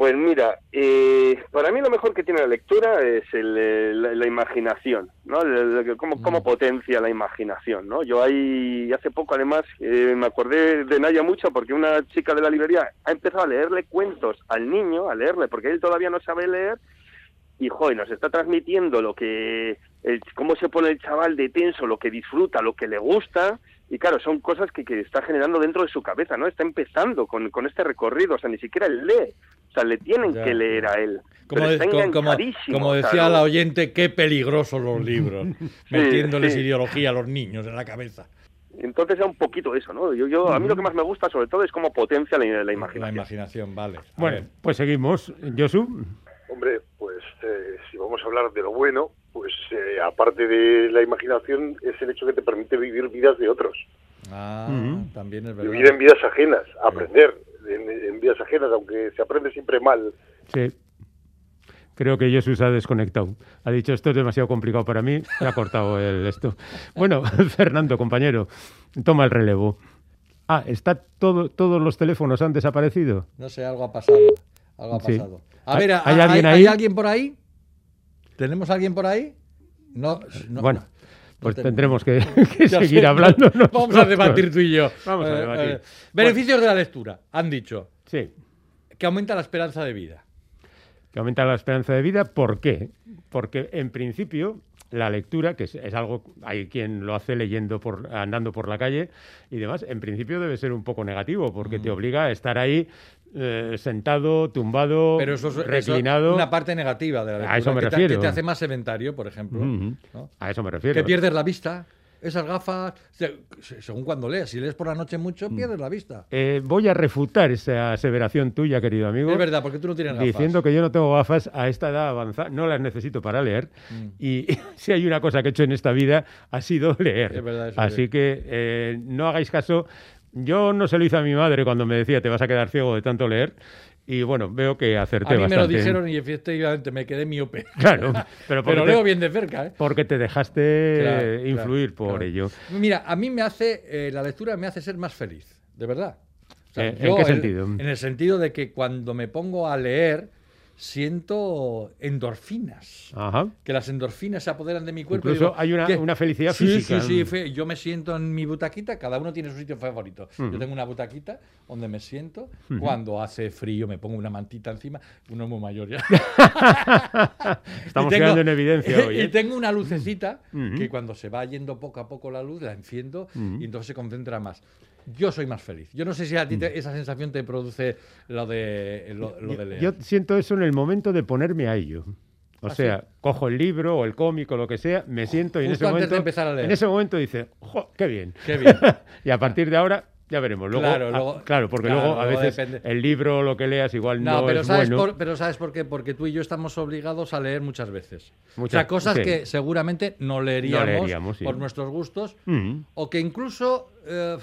Pues mira, eh, para mí lo mejor que tiene la lectura es el, eh, la, la imaginación, ¿no? El- el- cómo, Mm. cómo potencia la imaginación, ¿no? Yo ahí, hace poco además, eh, me acordé de Naya mucho porque una chica de la librería ha empezado a leerle cuentos al niño, a leerle, porque él todavía no sabe leer, y joder, nos está transmitiendo lo que, el- cómo se pone el chaval de tenso, lo que disfruta, lo que le gusta, y claro, son cosas que, que está generando dentro de su cabeza, ¿no? Está empezando con, con este recorrido, o sea, ni siquiera él lee, o sea, le tienen Ya, que leer a él. Como, de- decía ¿no? la oyente, qué peligrosos los libros, metiéndoles sí. ideología a los niños en la cabeza. Entonces era un poquito eso, ¿no? Yo, yo, a mí lo que más me gusta sobre todo es cómo potencia la, la La imaginación. imaginación, vale. A Bueno, ver. pues seguimos. Josu, Hombre, pues eh, si vamos a hablar de lo bueno, pues eh, aparte de la imaginación es el hecho que te permite vivir vidas de otros, Ah, también es verdad. vivir en vidas ajenas, aprender en, en vidas ajenas, aunque se aprende siempre mal. sí. Creo que Josu se ha desconectado. Ha dicho esto es demasiado complicado para mí y ha cortado el esto. Bueno, Fernando, compañero, toma el relevo. Ah, está todo, todos los teléfonos han desaparecido. No sé, algo ha pasado. Algo ha Sí. pasado. A ¿Hay- ver, hay alguien ahí? ¿hay alguien por ahí? ¿Tenemos alguien por ahí? No, no. bueno, no pues tendremos que, seguir hablando. Vamos a debatir tú y yo. Vamos a Eh, debatir. eh, beneficios de la lectura. Han dicho Sí, que aumenta la esperanza de vida. que aumenta la esperanza de vida. ¿Por qué? Porque en principio la lectura, que es, es algo, hay quien lo hace leyendo por, andando por la calle y demás, en principio debe ser un poco negativo, porque Mm. te obliga a estar ahí eh, sentado, tumbado, Pero eso es eso es reclinado. una parte negativa de la lectura. A eso me que te- refiero. que te hace más sedentario, por ejemplo. A eso me refiero. Que pierdes la vista. Esas gafas, se- según cuando leas, si lees por la noche mucho, Mm. pierdes la vista. Eh, voy a refutar esa aseveración tuya, querido amigo. Es verdad, porque tú no tienes gafas. Diciendo que yo no tengo gafas a esta edad avanzada, no las necesito para leer. Mm. Y si hay una cosa que he hecho en esta vida, ha sido leer. Es verdad, Así sí. que eh, no hagáis caso. Yo no se lo hice a mi madre cuando me decía te vas a quedar ciego de tanto leer. Y bueno, veo que acerté A mí me lo bastante. dijeron y efectivamente me quedé miope. Claro, pero Pero leo bien de cerca, ¿eh? porque te dejaste Claro, claro, influir por claro. ello. Mira, a mí me hace, eh, la lectura me hace ser más feliz, de verdad. O Eh, ¿en yo qué sentido? En el sentido de que cuando me pongo a leer, siento endorfinas. Ajá. Que las endorfinas se apoderan de mi cuerpo. Incluso digo, hay una- una felicidad Sí, física. Sí, sí, fe- yo me siento en mi butaquita, cada uno tiene su sitio favorito. Yo tengo una butaquita donde me siento, cuando hace frío me pongo una mantita encima, uno es muy mayor ya. Estamos tengo- quedando en evidencia hoy. y ¿eh? tengo una lucecita que cuando se va yendo poco a poco la luz la enciendo y entonces se concentra más. Yo soy más feliz. Yo no sé si a ti te- esa sensación te produce lo de, lo, lo de leer. yo siento eso en el momento de ponerme a ello. O ¿Ah, sea, sí? cojo el libro o el cómic o lo que sea, me siento y en ese antes momento de empezar a leer. en ese momento dice, "Jo, qué bien." Qué bien. y a partir de ahora ya veremos. Luego, Claro, ah, claro, porque claro, luego a veces depende. el libro o lo que leas igual no, No, pero, es ¿sabes bueno. por, pero ¿sabes por qué? Porque tú y yo estamos obligados a leer muchas veces. o Muchas- sea, cosas sí. que seguramente no leeríamos, leeríamos, sí. por nuestros gustos, Mm. o que incluso, eh,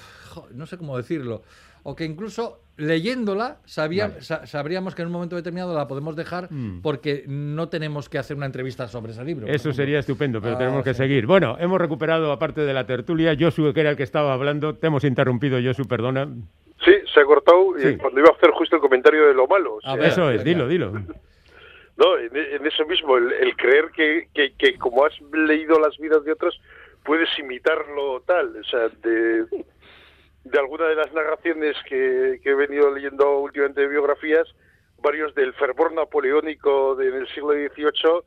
no sé cómo decirlo, o que incluso leyéndola sabía- Vale. sa- sabríamos que en un momento determinado la podemos dejar Mm. porque no tenemos que hacer una entrevista sobre ese libro. Eso sería estupendo, pero Ah, tenemos que sí. seguir. Bueno, hemos recuperado, aparte de la tertulia, Josu, que era el que estaba hablando. Te hemos interrumpido, Josu, perdona. Sí, se ha cortado Sí. eh, cuando iba a hacer justo el comentario de lo malo. o A sea, ver, Eso es, venga. dilo, dilo. No, en, en eso mismo, el, el creer que, que, que como has leído las vidas de otros, puedes imitarlo tal. O sea, de, de alguna de las narraciones que, que he venido leyendo últimamente de biografías, varios del fervor napoleónico de- en el siglo XVIII,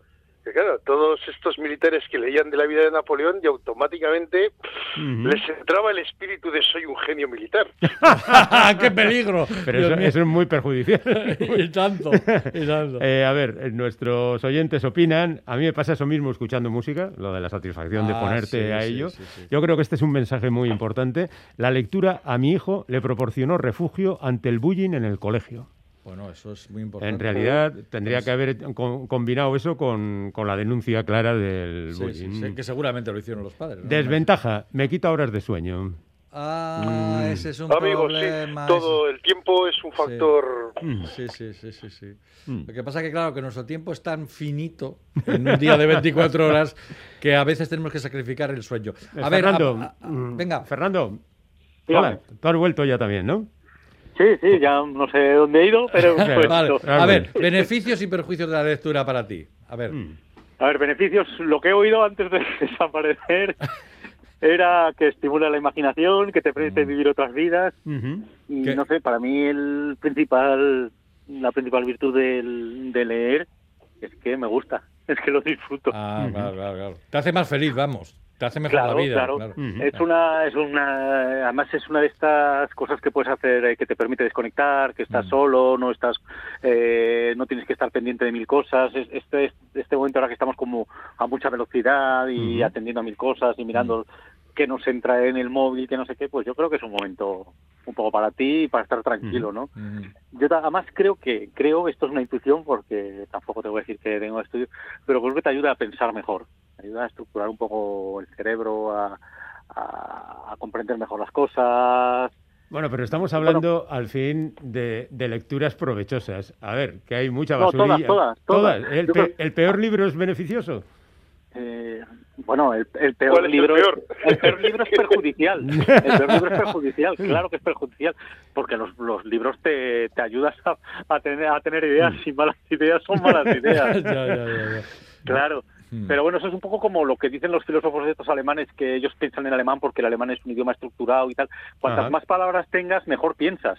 que claro, todos estos militares que leían de la vida de Napoleón y automáticamente les entraba el espíritu de soy un genio militar. ¡Qué peligro! Pero eso, es muy perjudicial. y tanto, y tanto. Eh, a ver, eh, nuestros oyentes opinan. A mí me pasa eso mismo escuchando música, lo de la satisfacción de Ah, ponerte sí, a sí, ello. sí, sí. Yo creo que este es un mensaje muy importante. La lectura a mi hijo le proporcionó refugio ante el bullying en el colegio. Bueno, eso es muy importante. En realidad tendría que haber con- combinado eso con, con la denuncia clara del Sí, sí, bullying. sí, que seguramente lo hicieron los padres. ¿no? Desventaja, me quita horas de sueño. Ah, Mm. ese es un Amigos, sí, problema. todo el tiempo es un factor... Mm. Sí, sí, sí, sí, sí. Mm. Lo que pasa es que, claro, que nuestro tiempo es tan finito en un día de 24 horas que a veces tenemos que sacrificar el sueño. A ver, Fernando, a- a- a- venga. Fernando, hola, tú has vuelto ya también, ¿no? Sí, sí, ya no sé dónde he ido, pero pues, Vale, a ver, beneficios y perjuicios de la lectura para ti. A ver. Mm. A ver, beneficios, lo que he oído antes de desaparecer era que estimula la imaginación, que te permite vivir otras vidas y ¿Qué? no sé, para mí el principal la principal virtud del, de leer es que me gusta, es que lo disfruto. Ah, claro, claro, claro. Te hace más feliz, vamos. Te hace mejor Claro, la vida. claro. claro. Es una, es una, además es una de estas cosas que puedes hacer eh, que te permite desconectar, que estás solo, no estás, eh, no tienes que estar pendiente de mil cosas. Es- Este, este momento ahora que estamos como a mucha velocidad y atendiendo a mil cosas y mirando qué nos entra en el móvil, que no sé qué, pues yo creo que es un momento un poco para ti y para estar tranquilo, ¿no? Yo además creo que, creo, esto es una intuición porque tampoco te voy a decir que tengo estudio, pero creo que te ayuda a pensar mejor, te ayuda a estructurar un poco el cerebro, a, a- a comprender mejor las cosas. Bueno, pero estamos hablando al fin de, de lecturas provechosas. A ver, que hay mucha No, todas, basurilla. todas, todas. ¿El, pe- el peor libro es beneficioso? Eh, bueno, el, el ¿Cuál peor el libro peor? el peor libro es perjudicial. El peor libro es perjudicial, claro que es perjudicial, porque los, los libros te, te ayudas a, a tener a tener ideas y malas ideas son malas ideas. Ya, ya, ya, ya. Claro. Mm. Pero bueno, eso es un poco como lo que dicen los filósofos estos alemanes, que ellos piensan en alemán porque el alemán es un idioma estructurado y tal. Cuantas Ajá. más palabras tengas, mejor piensas.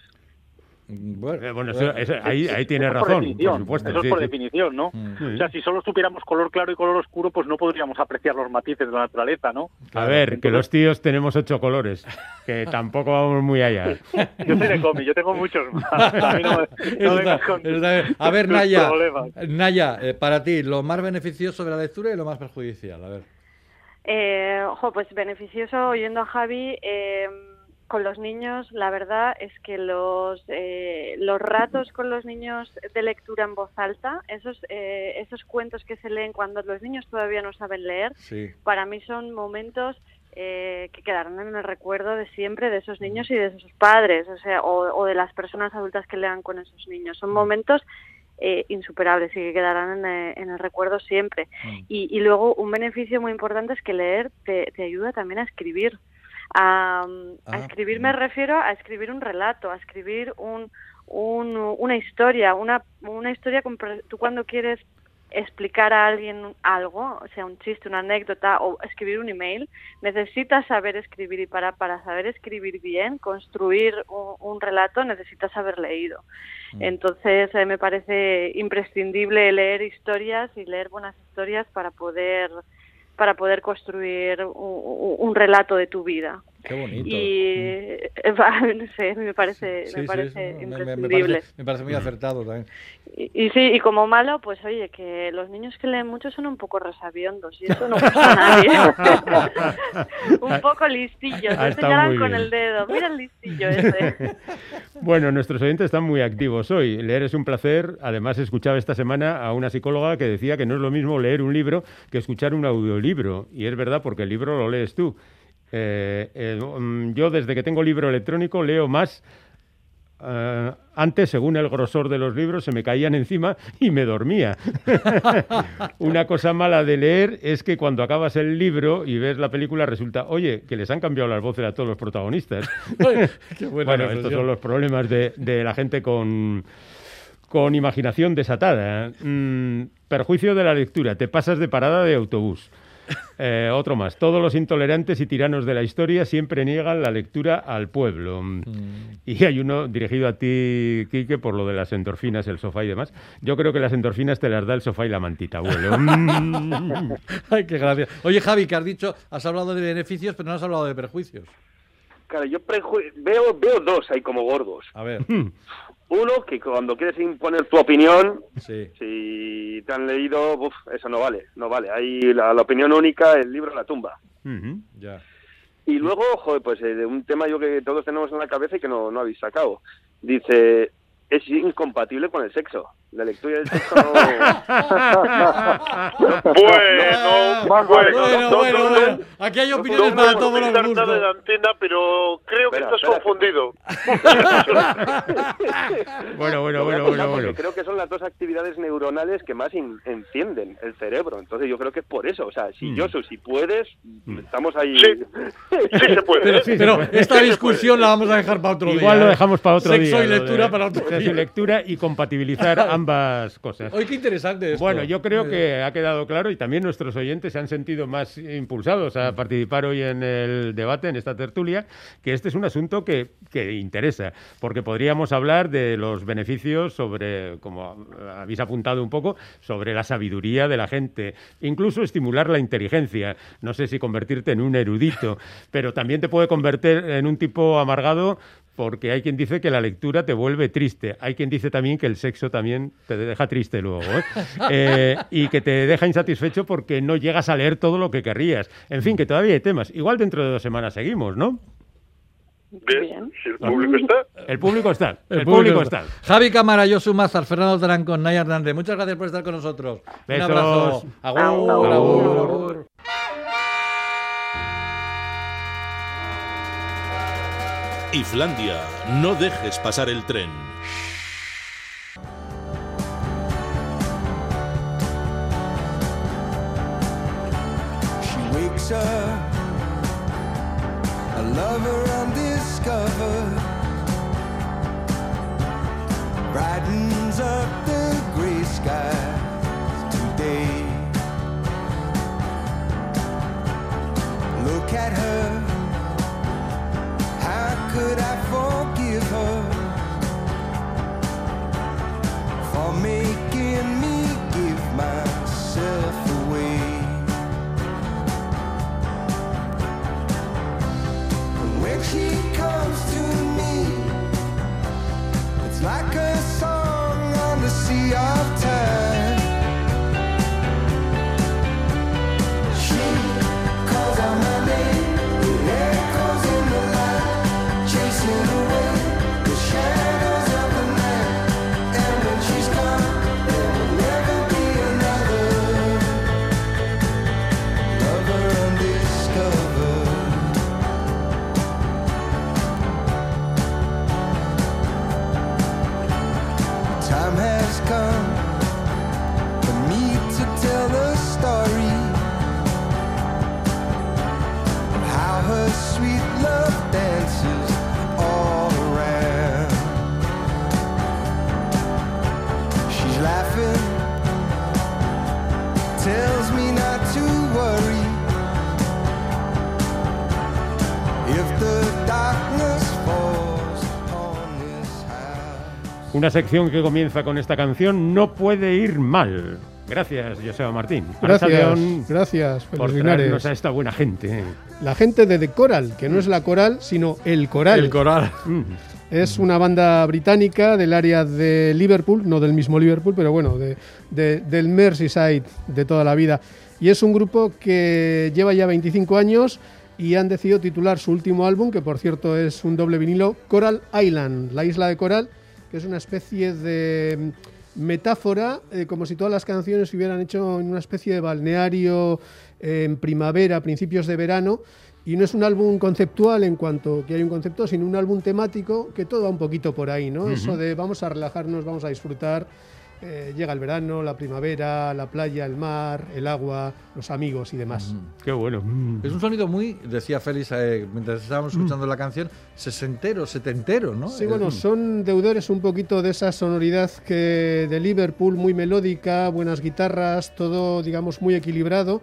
Bueno, Eh, bueno, eso- eso- ahí, ahí tiene Eso es por razón, por definición, supuesto. Eso sí, es por sí. definición, ¿no? Mm. Sí. O sea, si solo supiéramos color claro y color oscuro, pues no podríamos apreciar los matices de la naturaleza, ¿no? A ver, que los tíos tenemos ocho colores, que tampoco vamos muy allá. Yo soy de cómic, yo tengo muchos más. A mí no no está- con está. A ver, Naya, problemas. Naya, eh, para ti, lo más beneficioso de la lectura y lo más perjudicial. A ver. Eh, ojo, pues beneficioso oyendo a Javi. eh, con los niños, la verdad es que los eh, los ratos con los niños de lectura en voz alta, esos eh, esos cuentos que se leen cuando los niños todavía no saben leer, Sí. para mí son momentos eh, que quedarán en el recuerdo de siempre de esos niños y de sus padres, o sea, o, o de las personas adultas que lean con esos niños. Son momentos eh, insuperables y que quedarán en, eh, en el recuerdo siempre. Mm. Y, y luego un beneficio muy importante es que leer te, te ayuda también a escribir. A, a Ah, escribir me refiero a escribir un relato, a escribir un, un- una historia, una, una historia con tú cuando quieres explicar a alguien algo, o sea, un chiste, una anécdota o escribir un email, necesitas saber escribir y para, para saber escribir bien, construir un, un relato, necesitas haber leído. Mm. Entonces, eh, me parece imprescindible leer historias y leer buenas historias para poder para poder construir un, un- relato de tu vida. Qué bonito. Y eh, no sé, me parece, Sí, me parece sí, me- me- me, imprescindible. parece, me parece muy acertado también. Y, y sí, y como malo, pues oye, que los niños que leen mucho son un poco resabiondos y eso no gusta a nadie. un poco listillos, Ah, está señalan con bien. el dedo. Mira el listillo ese. Bueno, nuestros oyentes están muy activos hoy. Leer es un placer. Además, escuchaba esta semana a una psicóloga que decía que no es lo mismo leer un libro que escuchar un audiolibro. Y es verdad, porque el libro lo lees tú. Eh, eh, mm, yo, desde que tengo libro electrónico, leo más. eh, antes, según el grosor de los libros, se me caían encima y me dormía. Una cosa mala de leer es que cuando acabas el libro y ves la película resulta, oye, que les han cambiado las voces a todos los protagonistas. Qué buena bueno, estos son los problemas de, de la gente con, con imaginación desatada. Mm, perjuicio de la lectura. Te pasas de parada de autobús. Eh, otro más. Todos los intolerantes y tiranos de la historia siempre niegan la lectura al pueblo. Mm. Y hay uno dirigido a ti, Quique, por lo de las endorfinas, el sofá y demás. Yo creo que las endorfinas te las da el sofá y la mantita, abuelo. Mm. Ay, qué gracia. Oye, Javi, que has dicho, has hablado de beneficios, pero no has hablado de perjuicios. Claro, yo preju- veo, veo dos ahí como gordos. A ver, Uno, que cuando quieres imponer tu opinión, sí. si te han leído, uf, eso no vale, no vale. Hay la, la opinión única, el libro la tumba. Ya. Y luego, joder, pues eh, un tema yo que todos tenemos en la cabeza y que no, no habéis sacado. Dice, es incompatible con el sexo. La lectura del sexo no... Bueno, Bueno, bueno, Bueno, no, bueno, no, no, bueno. Aquí hay opiniones no para todos los nada de gustos. antena, pero creo que estás espera. confundido. Bueno, bueno, bueno, bueno, bueno. Creo que son las dos actividades neuronales que más encienden el cerebro. Entonces yo creo que es por eso. O sea, si Mm. Josu, si puedes, estamos ahí... Sí. Sí se puede. Pero, ¿eh? Sí, pero se puede. esta Sí discusión la vamos a dejar para otro día. Igual lo ¿eh? dejamos para otro Sexo día. y lo de lectura para otro sexo y día. lectura y compatibilizar ambas cosas. Oye, qué interesante esto. Bueno, yo creo que ha quedado claro y también nuestros oyentes se han sentido más impulsados a participar hoy en el debate, en esta tertulia, que este es un asunto que, que interesa, porque podríamos hablar de los beneficios sobre, como habéis apuntado un poco, sobre la sabiduría de la gente, incluso estimular la inteligencia. No sé si convertirte en un erudito, pero también te puede convertir en un tipo amargado porque hay quien dice que la lectura te vuelve triste. Hay quien dice también que el sexo también te deja triste luego. ¿eh? Eh, y que te deja insatisfecho porque no llegas a leer todo lo que querrías. En fin, que todavía hay temas. Igual dentro de dos semanas seguimos, ¿no? Bien, Bien. si el público está. El público está. El, público está. Javi Cámara, Josu Mazar, Fernando Tarancón, Naya Hernández. Muchas gracias por estar con nosotros. Besos. Un abrazo. Agur, Agur. agur, agur. Islandia, no dejes pasar el tren. She wakes up, a lover undiscovered, brightens up the gray skies today. Look at her, for Una sección que comienza con esta canción no puede ir mal. Gracias, Joseba Martín. Gracias, gracias, por traernos a esta buena gente. La gente de The Coral, que no es la coral, sino el coral. El coral. Mm. Es una banda británica del área de Liverpool, no del mismo Liverpool, pero bueno, de, de- del Merseyside de toda la vida. Y es un grupo que lleva ya 25 años y han decidido titular su último álbum, que por cierto es un doble vinilo, Coral Island, la isla de Coral, que es una especie de mm, metáfora, eh, como si todas las canciones se hubieran hecho en una especie de balneario eh, en primavera, principios de verano. Y no es un álbum conceptual en cuanto que hay un concepto, sino un álbum temático que todo va un poquito por ahí, ¿no? Eso de vamos a relajarnos, vamos a disfrutar. Eh, llega el verano, la primavera, la playa, el mar, el agua, los amigos y demás. Qué bueno. Mm. Es un sonido muy, decía Félix eh, mientras estábamos escuchando la canción, sesentero, setentero, ¿no? Sí, Eh, bueno, son deudores un poquito de esa sonoridad que de Liverpool, muy melódica, buenas guitarras, todo, digamos, muy equilibrado.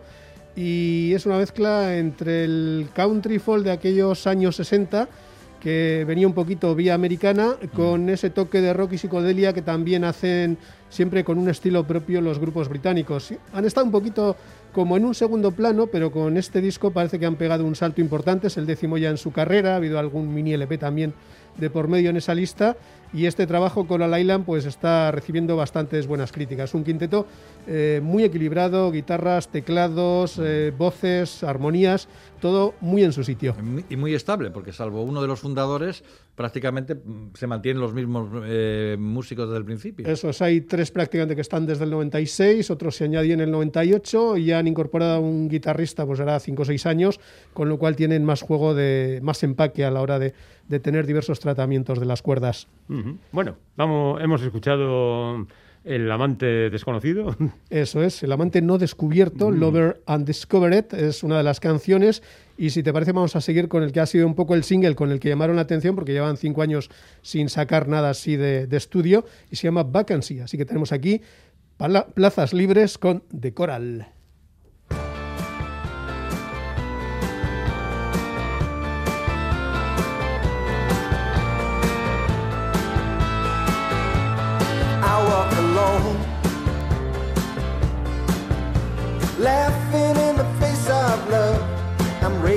Y es una mezcla entre el country folk de aquellos años 60, que venía un poquito vía americana, con ese toque de rock y psicodelia que también hacen siempre con un estilo propio los grupos británicos. Han estado un poquito como en un segundo plano, pero con este disco parece que han pegado un salto importante, es el décimo ya en su carrera, ha habido algún mini LP también de por medio en esa lista y este trabajo con Al Island pues está recibiendo bastantes buenas críticas. Un quinteto eh, muy equilibrado, guitarras, teclados, eh, voces, armonías, todo muy en su sitio. Y muy estable, porque salvo uno de los fundadores, prácticamente mm, se mantienen los mismos eh, músicos desde el principio. Esos hay tres prácticamente que están desde el 96, otros se añadían en el 98 y han incorporado a un guitarrista pues hará 5 o 6 años, con lo cual tienen más juego de más empaque a la hora de, de tener diversos tratamientos de las cuerdas. Bueno, vamos, hemos escuchado El amante desconocido. Eso es, El amante no descubierto, Lover Undiscovered, es una de las canciones. Y si te parece, vamos a seguir con el que ha sido un poco el single con el que llamaron la atención, porque llevan cinco años sin sacar nada así de, de estudio, y se llama Vacancy. Así que tenemos aquí plazas libres con The Coral.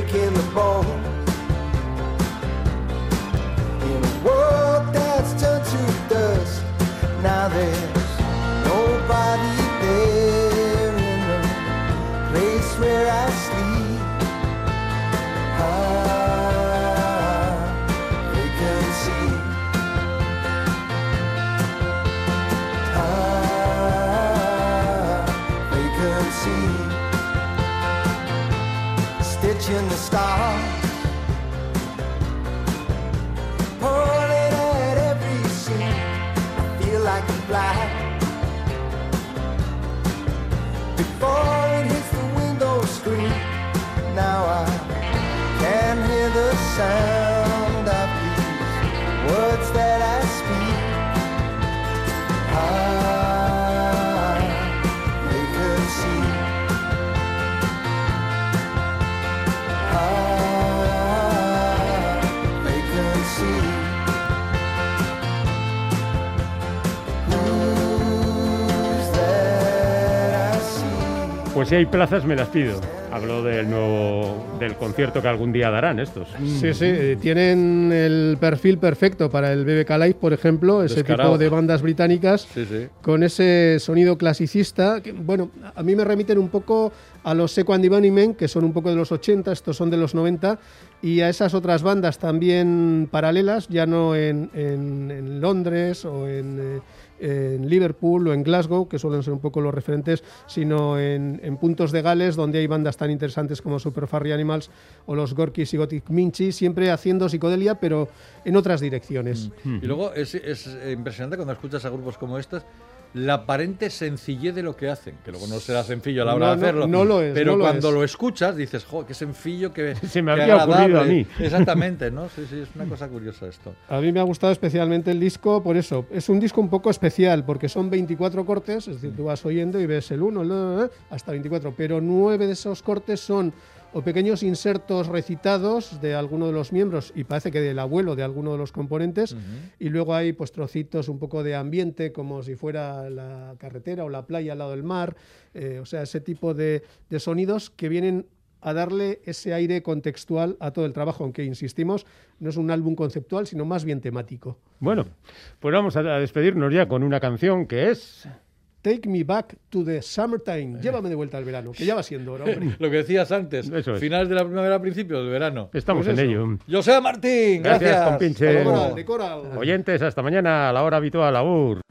breaking the bone. Pues si hay plazas, me las pido. Habló del nuevo del concierto que algún día darán estos. Sí, sí, eh, tienen el perfil perfecto para el BBK Live, por ejemplo, ese Descarado. tipo de bandas británicas Sí, sí. con ese sonido clasicista. Que, bueno, a mí me remiten un poco a los Seco and Bunnymen, que son un poco de los 80, estos son de los 90, y a esas otras bandas también paralelas, ya no en, en- en Londres o en, eh, en Liverpool o en Glasgow, que suelen ser un poco los referentes, sino en, en puntos de Gales, donde hay bandas tan interesantes como Super Furry Animals o los Gorkis y Gothic Minchi, siempre haciendo psicodelia, pero en otras direcciones. Y luego es, es, impresionante cuando escuchas a grupos como estos la aparente sencillez de lo que hacen, que luego no será sencillo a la hora No, de hacerlo. no lo es, Pero lo cuando es. lo escuchas dices, jo, qué sencillo, qué, Se me había ocurrido a agradable". mí. Exactamente, ¿no? Sí, sí, es una cosa curiosa esto. A mí me ha gustado especialmente el disco por eso. Es un disco un poco especial porque son 24 cortes, es decir, tú vas oyendo y ves el 1, hasta 24, pero nueve de esos cortes son o pequeños insertos recitados de alguno de los miembros y parece que del abuelo de alguno de los componentes y luego hay pues trocitos un poco de ambiente como si fuera la carretera o la playa al lado del mar, eh, o sea, ese tipo de, de sonidos que vienen a darle ese aire contextual a todo el trabajo, aunque insistimos, no es un álbum conceptual, sino más bien temático. Bueno, pues vamos a a despedirnos ya con una canción que es... Take me back to the summertime. Llévame de vuelta al verano, que ya va siendo hora, hombre. Lo que decías antes, Eso es. finales de la primavera, principios del verano. Estamos Pues en ello. José Martín, Gracias, gracias. compinche. Coral, de coral. Oyentes, hasta mañana a la hora habitual, Agur.